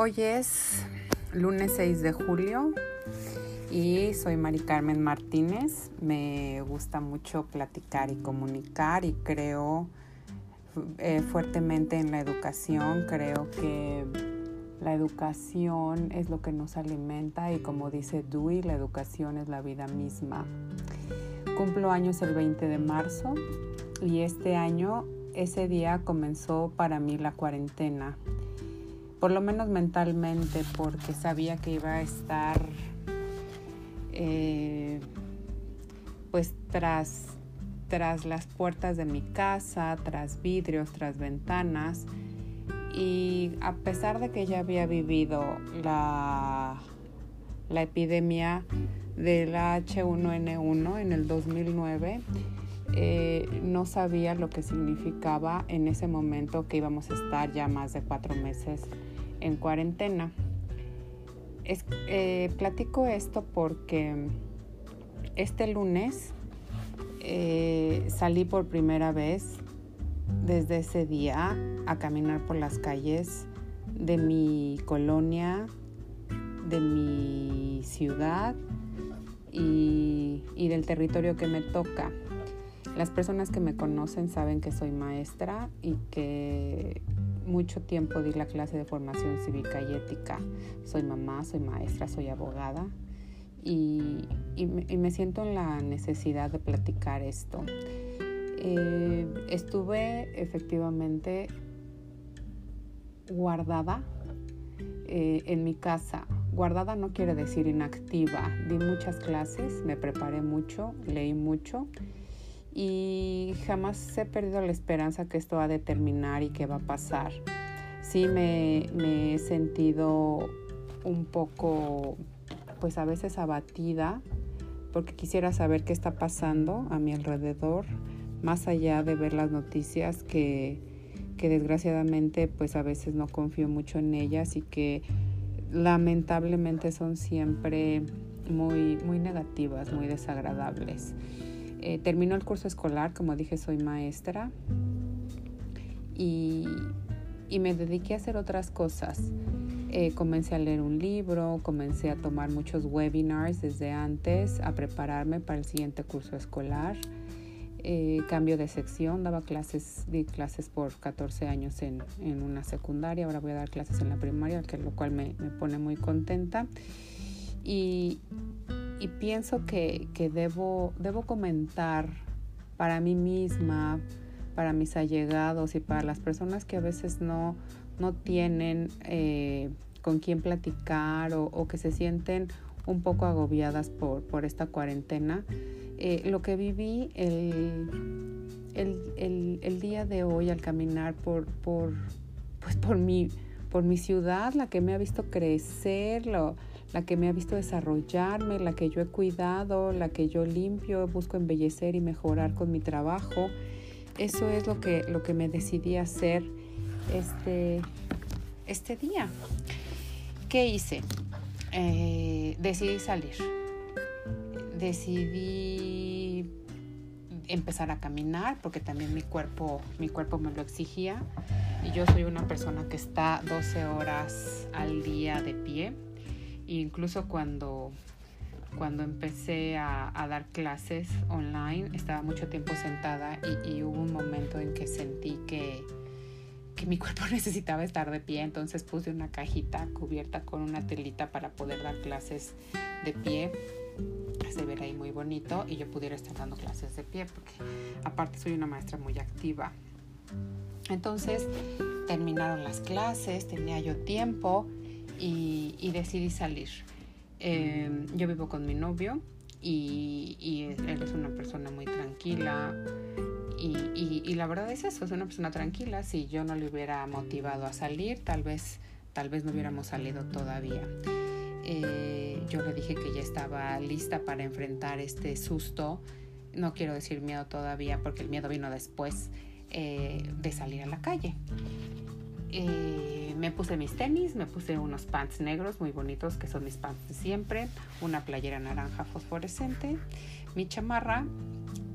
Hoy es lunes 6 de julio y soy Mari Carmen Martínez. Me gusta mucho platicar y comunicar y creo eh, fuertemente en la educación. Creo que la educación es lo que nos alimenta y como dice Dewey, la educación es la vida misma. Cumplo años el 20 de marzo y este año, ese día comenzó para mí la cuarentena por lo menos mentalmente, porque sabía que iba a estar eh, pues tras, tras las puertas de mi casa, tras vidrios, tras ventanas. Y a pesar de que ya había vivido la, la epidemia del H1N1 en el 2009, eh, no sabía lo que significaba en ese momento que íbamos a estar ya más de cuatro meses en cuarentena. Eh, platico esto porque este lunes eh, salí por primera vez desde ese día a caminar por las calles de mi colonia, de mi ciudad y del territorio que me toca. Las personas que me conocen saben que soy maestra y que mucho tiempo di la clase de formación cívica y ética. Soy mamá, soy maestra, soy abogada y, me, siento en la necesidad de platicar esto. Eh, estuve efectivamente guardada eh, en mi casa. Guardada no quiere decir inactiva. Di muchas clases, me preparé mucho, leí mucho y jamás he perdido la esperanza que esto va a determinar y que va a pasar. Sí me, he sentido un poco, pues a veces abatida, porque quisiera saber qué está pasando a mi alrededor, más allá de ver las noticias que, que desgraciadamente pues a veces no confío mucho en ellas y que lamentablemente son siempre muy, muy negativas, muy desagradables. Eh, terminó el curso escolar, como dije, soy maestra y, me dediqué a hacer otras cosas. Eh, comencé a leer un libro, comencé a tomar muchos webinars desde antes, a prepararme para el siguiente curso escolar. Eh, cambio de sección, daba clases, di clases por 14 años en, una secundaria, ahora voy a dar clases en la primaria, lo cual me, me pone muy contenta. Y, y pienso que, debo, debo comentar para mí misma, para mis allegados y para las personas que a veces no, no tienen eh, con quién platicar o, que se sienten un poco agobiadas por, por esta cuarentena. Eh, lo que viví el, el, día de hoy al caminar por, por, pues por, mi, por mi ciudad, la que me ha visto crecer, lo, la que me ha visto desarrollarme, la que yo he cuidado, la que yo limpio, busco embellecer y mejorar con mi trabajo. Eso es lo que, lo que me decidí hacer este, este día. ¿Qué hice? Eh, decidí salir. Decidí empezar a caminar porque también mi cuerpo, mi cuerpo me lo exigía. Y yo soy una persona que está 12 horas al día de pie incluso cuando, cuando empecé a, dar clases online, estaba mucho tiempo sentada y, hubo un momento en que sentí que, que mi cuerpo necesitaba estar de pie, entonces puse una cajita cubierta con una telita para poder dar clases de pie. Se ver ahí muy bonito y yo pudiera estar dando clases de pie porque aparte soy una maestra muy activa. Entonces terminaron las clases, tenía yo tiempo y, decidí salir. Em, yo vivo con mi novio y, él es una persona muy tranquila y, la verdad es eso, es una persona tranquila. Si yo no le hubiera motivado a salir, tal vez, tal vez no hubiéramos salido todavía. Eh, yo le dije que ya estaba lista para enfrentar este susto. No quiero decir miedo todavía porque el miedo vino después eh, de salir a la calle. Eh, me puse mis tenis, me puse unos pants negros muy bonitos que son mis pants de siempre, una playera naranja fosforescente, mi chamarra,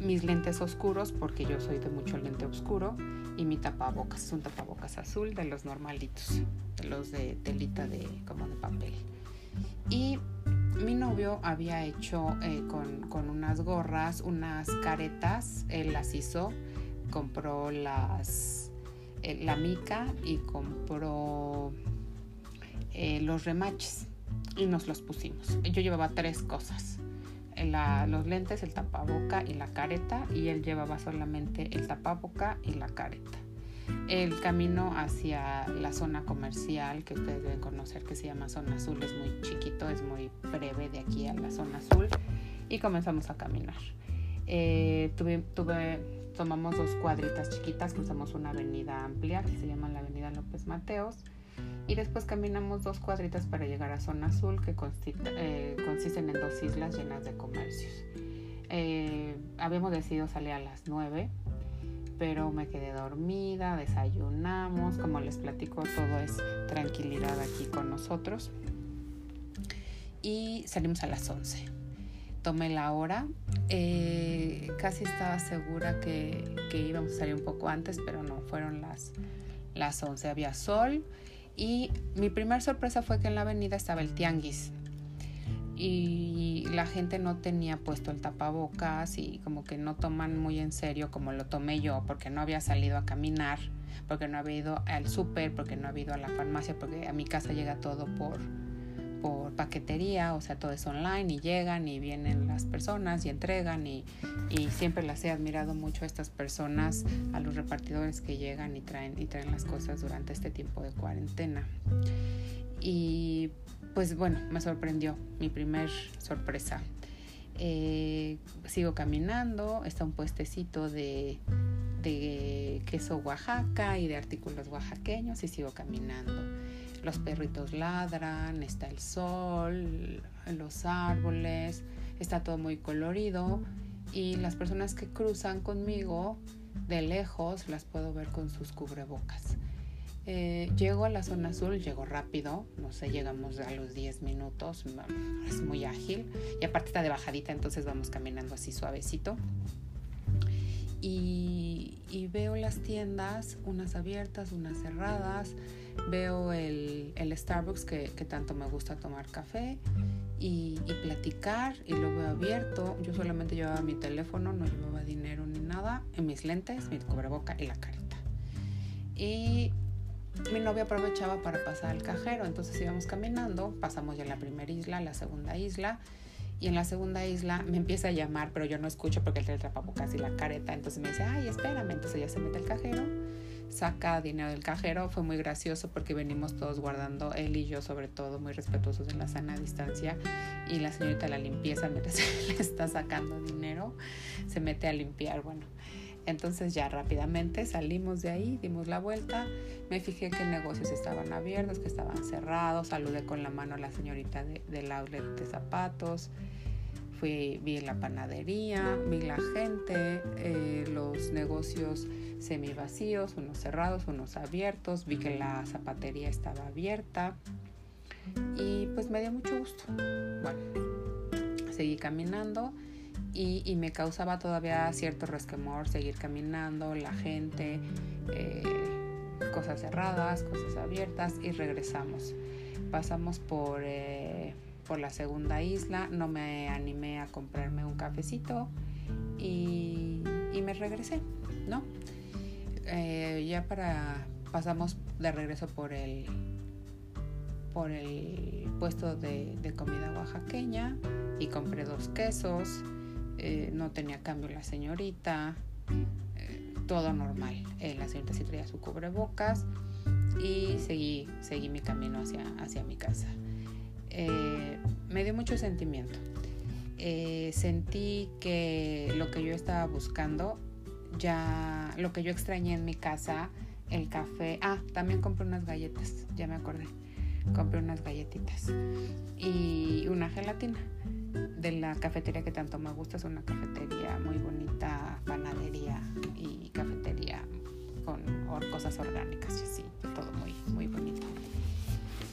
mis lentes oscuros porque yo soy de mucho lente oscuro y mi tapabocas, es un tapabocas azul de los normalitos. los de telita de como de papel. Y mi novio había hecho eh, con, unas gorras, unas caretas, él las hizo, compró eh, la mica y compró eh, los remaches y nos los pusimos. Yo llevaba tres cosas. los lentes, el tapaboca y la careta y él llevaba solamente el tapaboca y la careta el camino hacia la zona comercial que ustedes deben conocer que se llama zona azul es muy chiquito, es muy breve de aquí a la zona azul y comenzamos a caminar. Eh, tuve, tomamos dos cuadritas chiquitas, cruzamos una avenida amplia que se llama la avenida López Mateos y después caminamos dos cuadritas para llegar a zona azul que eh, consisten en dos islas llenas de comercios. Eh, habíamos decidido salir a las 9 pero me quedé dormida, desayunamos, como les platico, todo es tranquilidad aquí con nosotros. Y salimos a las 11. Tomé la hora, eh, casi estaba segura que, íbamos a salir un poco antes, pero no, fueron las, las 11, había sol. Y mi primera sorpresa fue que en la avenida estaba el tianguis y la gente no tenía puesto el tapabocas y como que no toman muy en serio como lo tomé yo porque no había salido a caminar, porque no había ido al súper, porque no había ido a la farmacia, porque a mi casa llega todo por, por paquetería, o sea, todo es online y llegan y vienen las personas y entregan y, y siempre las he admirado mucho a estas personas, a los repartidores que llegan y traen, y traen las cosas durante este tiempo de cuarentena. Y pues bueno, me sorprendió mi primer sorpresa. Eh, sigo caminando, está un puestecito de, de queso Oaxaca y de artículos oaxaqueños y sigo caminando. Los perritos ladran, está el sol, los árboles, está todo muy colorido y las personas que cruzan conmigo de lejos las puedo ver con sus cubrebocas. Eh, llego a la zona azul, llego rápido, no sé, llegamos a los 10 minutos, es muy ágil y aparte está de bajadita, entonces vamos caminando así suavecito. Y, veo las tiendas, unas abiertas, unas cerradas, veo el, Starbucks que, tanto me gusta tomar café y, y, platicar y lo veo abierto. Yo solamente llevaba mi teléfono, no llevaba dinero ni nada, en mis lentes, mi cubreboca y la careta. Y mi novia aprovechaba para pasar al cajero, entonces íbamos caminando, pasamos ya la primera isla, la segunda isla, y en la segunda isla me empieza a llamar, pero yo no escucho porque él trae el casi la careta, entonces me dice, ay, espérame, entonces ya se mete el cajero, saca dinero del cajero, fue muy gracioso porque venimos todos guardando, él y yo sobre todo, muy respetuosos en la sana distancia, y la señorita la limpieza, mientras le está sacando dinero, se mete a limpiar, bueno. Entonces ya rápidamente salimos de ahí, dimos la vuelta, me fijé que negocios estaban abiertos, que estaban cerrados, saludé con la mano a la señorita de, del outlet de zapatos, fui, vi la panadería, vi la gente, eh, los negocios semi vacíos, unos cerrados, unos abiertos, vi que la zapatería estaba abierta y pues me dio mucho gusto. Bueno, seguí caminando y, me causaba todavía cierto resquemor seguir caminando, la gente, eh, cosas cerradas, cosas abiertas y regresamos. Pasamos por, eh, por la segunda isla, no me animé a comprarme un cafecito y, me regresé, ¿no? Eh, ya para pasamos de regreso por el por el puesto de, comida oaxaqueña y compré dos quesos eh, no tenía cambio la señorita, eh, todo normal. La señorita sí traía su cubrebocas y seguí, seguí mi camino hacia, hacia mi casa. me dio mucho sentimiento. Sentí que lo que yo estaba buscando, ya lo que yo extrañé en mi casa, el café, ah, también compré unas galletas, ya me acordé, compré unas galletitas y una gelatina de la cafetería que tanto me gusta. Es una cafetería muy bonita, panadería y cafetería con cosas orgánicas y así, todo muy, muy bonito.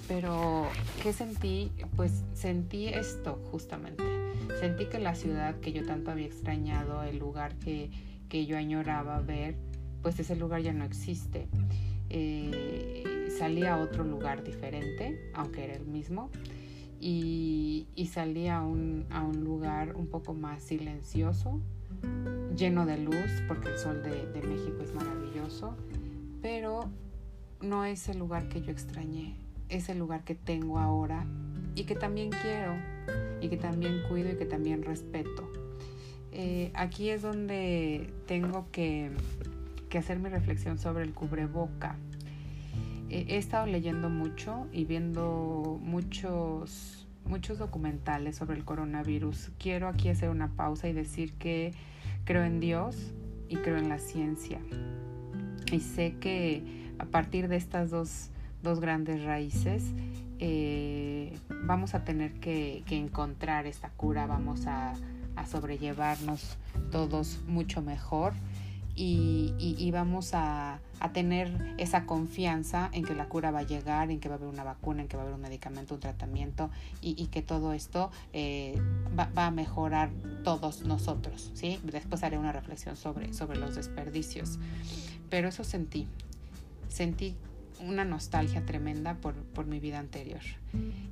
Pero, ¿qué sentí? Pues sentí esto justamente. Sentí que la ciudad que yo tanto había extrañado, el lugar que, que yo añoraba ver, pues ese lugar ya no existe. eh, salí a otro lugar diferente, aunque era el mismo, y, salí a un, lugar un poco más silencioso, lleno de luz, porque el sol de, de México es maravilloso, pero no es el lugar que yo extrañé, es el lugar que tengo ahora y que también quiero y que también cuido y que también respeto. Eh, aquí es donde tengo que, hacer mi reflexión sobre el cubreboca. Eh, he estado leyendo mucho y viendo muchos, muchos documentales sobre el coronavirus. Quiero aquí hacer una pausa y decir que creo en Dios y creo en la ciencia. Y sé que a partir de estas dos, dos grandes raíces, eh, vamos a tener que, encontrar esta cura, vamos a, sobrellevarnos todos mucho mejor y, vamos a, tener esa confianza en que la cura va a llegar, en que va a haber una vacuna, en que va a haber un medicamento, un tratamiento y, que todo esto eh, va, a mejorar todos nosotros. ¿sí? Después haré una reflexión sobre, sobre los desperdicios. Pero eso sentí, sentí una nostalgia tremenda por, por, mi vida anterior.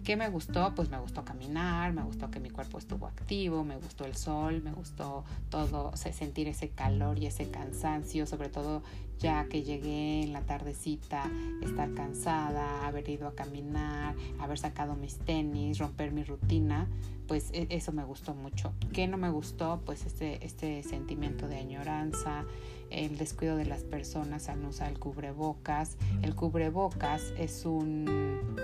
¿Qué me gustó? Pues me gustó caminar, me gustó que mi cuerpo estuvo activo, me gustó el sol, me gustó todo, sentir ese calor y ese cansancio, sobre todo ya que llegué en la tardecita, estar cansada, haber ido a caminar, haber sacado mis tenis, romper mi rutina, pues e, eso me gustó mucho. ¿Qué no me gustó? Pues este, este sentimiento de añoranza, el descuido de las personas al no usar el cubrebocas. El cubrebocas es un...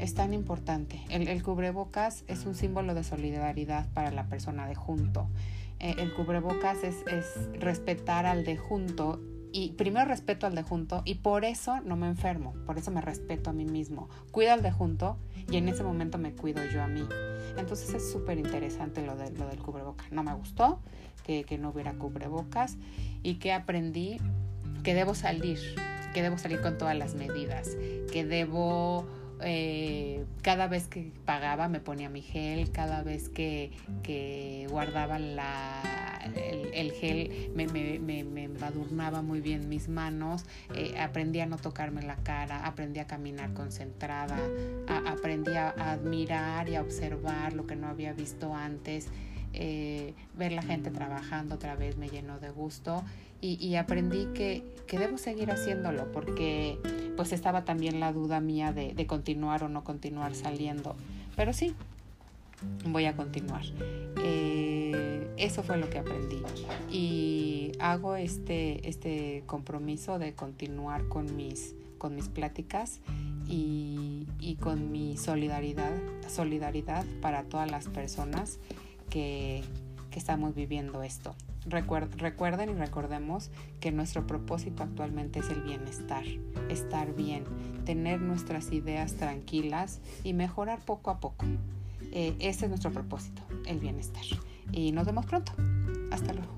es tan importante. El, cubrebocas es un símbolo de solidaridad para la persona de junto. Eh, el cubrebocas es, es respetar al de junto y primero respeto al de junto y por eso no me enfermo, por eso me respeto a mí mismo. Cuido al de junto y en ese momento me cuido yo a mí. Entonces es súper interesante lo, de, lo del cubrebocas. No me gustó que, que no hubiera cubrebocas y que aprendí que debo salir, que debo salir con todas las medidas, que debo eh, cada vez que pagaba me ponía mi gel, cada vez que, que guardaba la, el, gel me, me, me, embadurnaba muy bien mis manos, eh, aprendí a no tocarme la cara, aprendí a caminar concentrada, aprendí a, admirar y a observar lo que no había visto antes. Eh, ver la gente trabajando otra vez me llenó de gusto y, aprendí que, que, debo seguir haciéndolo porque pues estaba también la duda mía de, de, continuar o no continuar saliendo. Pero sí, voy a continuar. Eh, eso fue lo que aprendí y hago este, este compromiso de continuar con mis, con mis pláticas y, y con mi solidaridad, solidaridad para todas las personas que, que estamos viviendo esto recuerden y recordemos que nuestro propósito actualmente es el bienestar, estar bien, tener nuestras ideas tranquilas y mejorar poco a poco. Eh, ese es nuestro propósito, el bienestar. Y nos vemos pronto. Hasta luego.